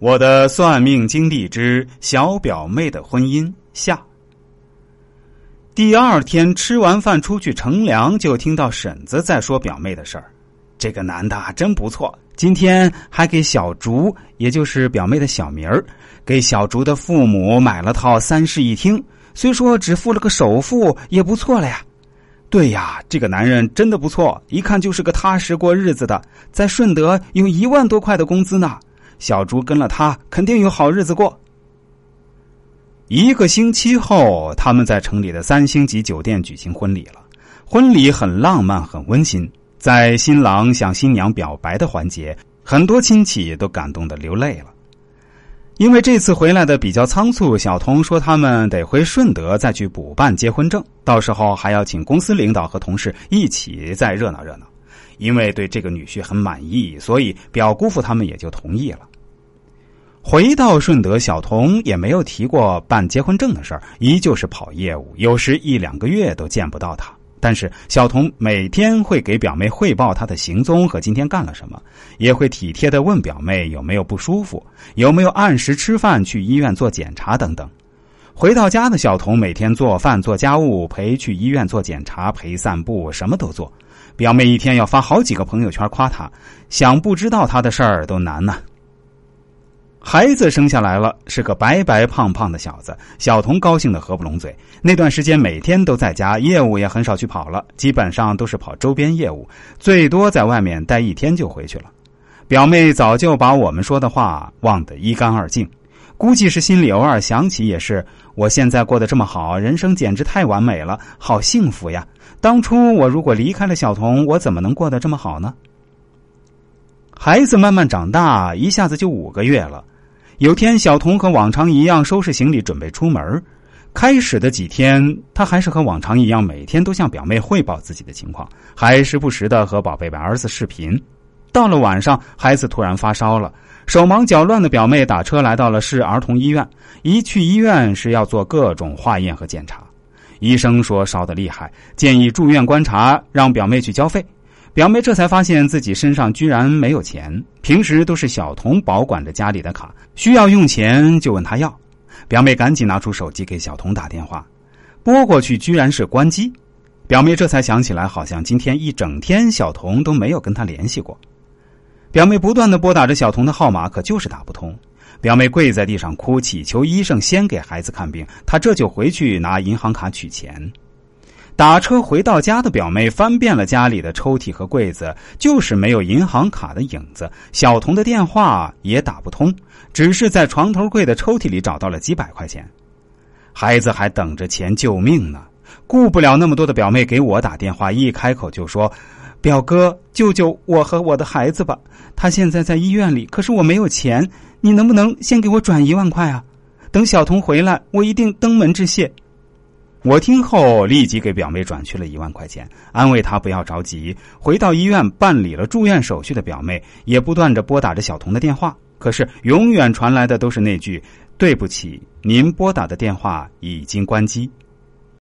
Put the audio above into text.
我的算命经历之小表妹的婚姻下。第二天吃完饭出去乘凉，就听到婶子在说表妹的事儿。这个男的真不错，今天还给小竹，也就是表妹的小名儿，给小竹的父母买了套三室一厅。虽说只付了个首付，也不错了呀。对呀，这个男人真的不错，一看就是个踏实过日子的，在顺德有一万多块的工资呢。小朱跟了他，肯定有好日子过。一个星期后，他们在城里的三星级酒店举行婚礼了。婚礼很浪漫，很温馨。在新郎向新娘表白的环节，很多亲戚都感动的流泪了。因为这次回来的比较仓促，小童说他们得回顺德再去补办结婚证，到时候还要请公司领导和同事一起再热闹热闹。因为对这个女婿很满意，所以表姑父他们也就同意了。回到顺德，小童也没有提过办结婚证的事儿，依旧是跑业务，有时一两个月都见不到他。但是小童每天会给表妹汇报他的行踪和今天干了什么，也会体贴的问表妹有没有不舒服，有没有按时吃饭、去医院做检查等等。回到家的小童每天做饭、做家务，陪去医院做检查，陪散步，什么都做。表妹一天要发好几个朋友圈夸他，想不知道他的事儿都难呢。孩子生下来了，是个白白胖胖的小子。小童高兴的合不拢嘴。那段时间每天都在家，业务也很少去跑了，基本上都是跑周边业务，最多在外面待一天就回去了。表妹早就把我们说的话忘得一干二净，估计是心里偶尔想起也是。我现在过得这么好，人生简直太完美了，好幸福呀！当初我如果离开了小童，我怎么能过得这么好呢？孩子慢慢长大，一下子就五个月了。有天，小童和往常一样收拾行李，准备出门。开始的几天，他还是和往常一样，每天都向表妹汇报自己的情况，还时不时的和宝贝儿子视频。到了晚上，孩子突然发烧了，手忙脚乱的表妹打车来到了市儿童医院。一去医院是要做各种化验和检查，医生说烧得厉害，建议住院观察，让表妹去交费。表妹这才发现自己身上居然没有钱，平时都是小童保管着家里的卡，需要用钱就问他要。表妹赶紧拿出手机给小童打电话，拨过去居然是关机。表妹这才想起来，好像今天一整天小童都没有跟她联系过。表妹不断的拨打着小童的号码，可就是打不通。表妹跪在地上哭，祈求医生先给孩子看病，她这就回去拿银行卡取钱。打车回到家的表妹翻遍了家里的抽屉和柜子，就是没有银行卡的影子。小童的电话也打不通，只是在床头柜的抽屉里找到了几百块钱。孩子还等着钱救命呢，顾不了那么多的表妹给我打电话，一开口就说：“表哥，救救我和我的孩子吧！他现在在医院里，可是我没有钱，你能不能先给我转一万块啊？等小童回来，我一定登门致谢。”我听后立即给表妹转去了一万块钱，安慰她不要着急。回到医院办理了住院手续的表妹也不断的拨打着小童的电话，可是永远传来的都是那句：“对不起，您拨打的电话已经关机。”